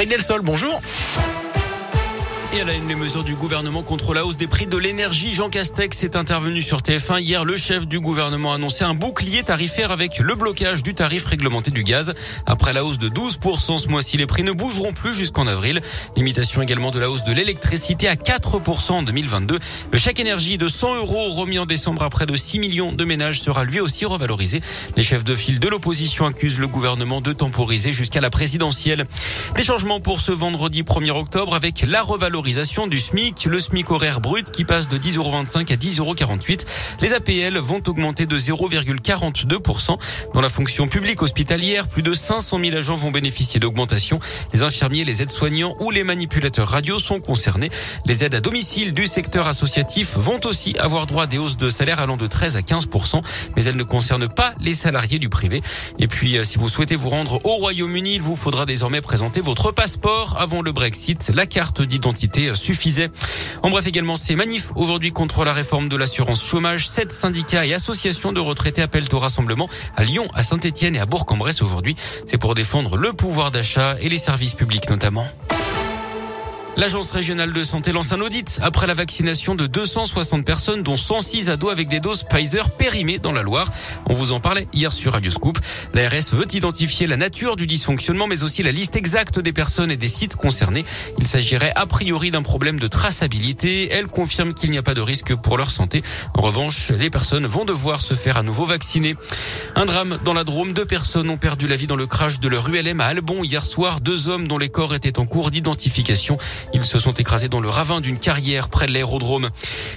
Greg Delsol, bonjour. Et à la une, les mesures du gouvernement contre la hausse des prix de l'énergie. Jean Castex est intervenu sur TF1 hier. Le chef du gouvernement a annoncé un bouclier tarifaire avec le blocage du tarif réglementé du gaz. Après la hausse de 12% ce mois-ci, les prix ne bougeront plus jusqu'en avril. Limitation également de la hausse de l'électricité à 4% en 2022. Le chèque énergie de 100 euros remis en décembre à près de 6 millions de ménages sera lui aussi revalorisé. Les chefs de file de l'opposition accusent le gouvernement de temporiser jusqu'à la présidentielle. Des changements pour ce vendredi 1er octobre avec la revalorisation du SMIC, le SMIC horaire brut qui passe de 10,25 euros à 10,48 euros. Les APL vont augmenter de 0,42%. Dans la fonction publique hospitalière, plus de 500 000 agents vont bénéficier d'augmentation. Les infirmiers, les aides-soignants ou les manipulateurs radio sont concernés. Les aides à domicile du secteur associatif vont aussi avoir droit à des hausses de salaire allant de 13 à 15%, mais elles ne concernent pas les salariés du privé. Et puis, euh, si vous souhaitez vous rendre au Royaume-Uni, il vous faudra désormais présenter votre passeport avant le Brexit, la carte d'identité suffisait. En bref, également ces manifs aujourd'hui contre la réforme de l'assurance chômage. Sept syndicats et associations de retraités appellent au rassemblement à Lyon, à Saint-Etienne et à Bourg-en-Bresse aujourd'hui. C'est pour défendre le pouvoir d'achat et les services publics notamment. L'agence régionale de santé lance un audit après la vaccination de 260 personnes, dont 106 ados avec des doses Pfizer périmées dans la Loire. On vous en parlait hier sur Radio Scoop. L'ARS veut identifier la nature du dysfonctionnement, mais aussi la liste exacte des personnes et des sites concernés. Il s'agirait a priori d'un problème de traçabilité. Elle confirme qu'il n'y a pas de risque pour leur santé. En revanche, les personnes vont devoir se faire à nouveau vacciner. Un drame dans la Drôme. Deux personnes ont perdu la vie dans le crash de leur ULM à Albon hier soir. Deux hommes dont les corps étaient en cours d'identification. Ils se sont écrasés dans le ravin d'une carrière près de l'aérodrome.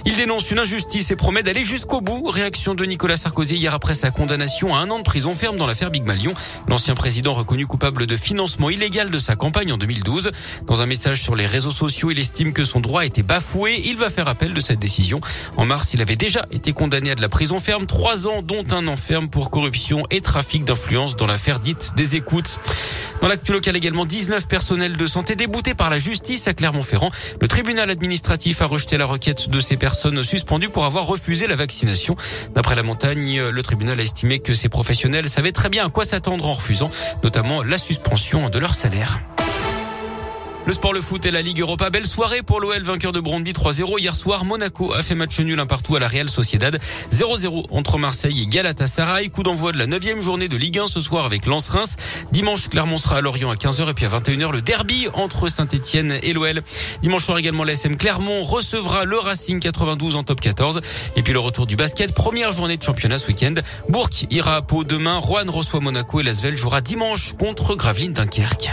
Il dénonce une injustice et promet d'aller jusqu'au bout. Réaction de Nicolas Sarkozy hier après sa condamnation à un an de prison ferme dans l'affaire Big Malion. L'ancien président reconnu coupable de financement illégal de sa campagne en 2012. Dans un message sur les réseaux sociaux, il estime que son droit a été bafoué. Il va faire appel de cette décision. En mars, il avait déjà été condamné à de la prison ferme, trois ans, dont un an ferme pour corruption et trafic d'influence dans l'affaire dite des écoutes. Dans l'actu local également, 19 personnels de santé déboutés par la justice Clermont-Ferrand. Le tribunal administratif a rejeté la requête de ces personnes suspendues pour avoir refusé la vaccination. D'après la montagne, le tribunal a estimé que ces professionnels savaient très bien à quoi s'attendre en refusant, notamment la suspension de leur salaire. Le sport, le foot et la Ligue Europa. Belle soirée pour l'OL, vainqueur de Brondby 3-0. Hier soir, Monaco a fait match nul un partout à la Real Sociedad. 0-0 entre Marseille et Galatasaray. Coup d'envoi de la neuvième journée de Ligue 1 ce soir avec Lens-Reims. Dimanche, Clermont sera à Lorient à 15h et puis à 21h, le derby entre Saint-Etienne et l'OL. Dimanche soir également, l'ASM Clermont recevra le Racing 92 en top 14. Et puis le retour du basket. Première journée de championnat ce week-end. Bourg ira à Pau demain. Rouen reçoit Monaco et Lasvel jouera dimanche contre Gravelines Dunkerque.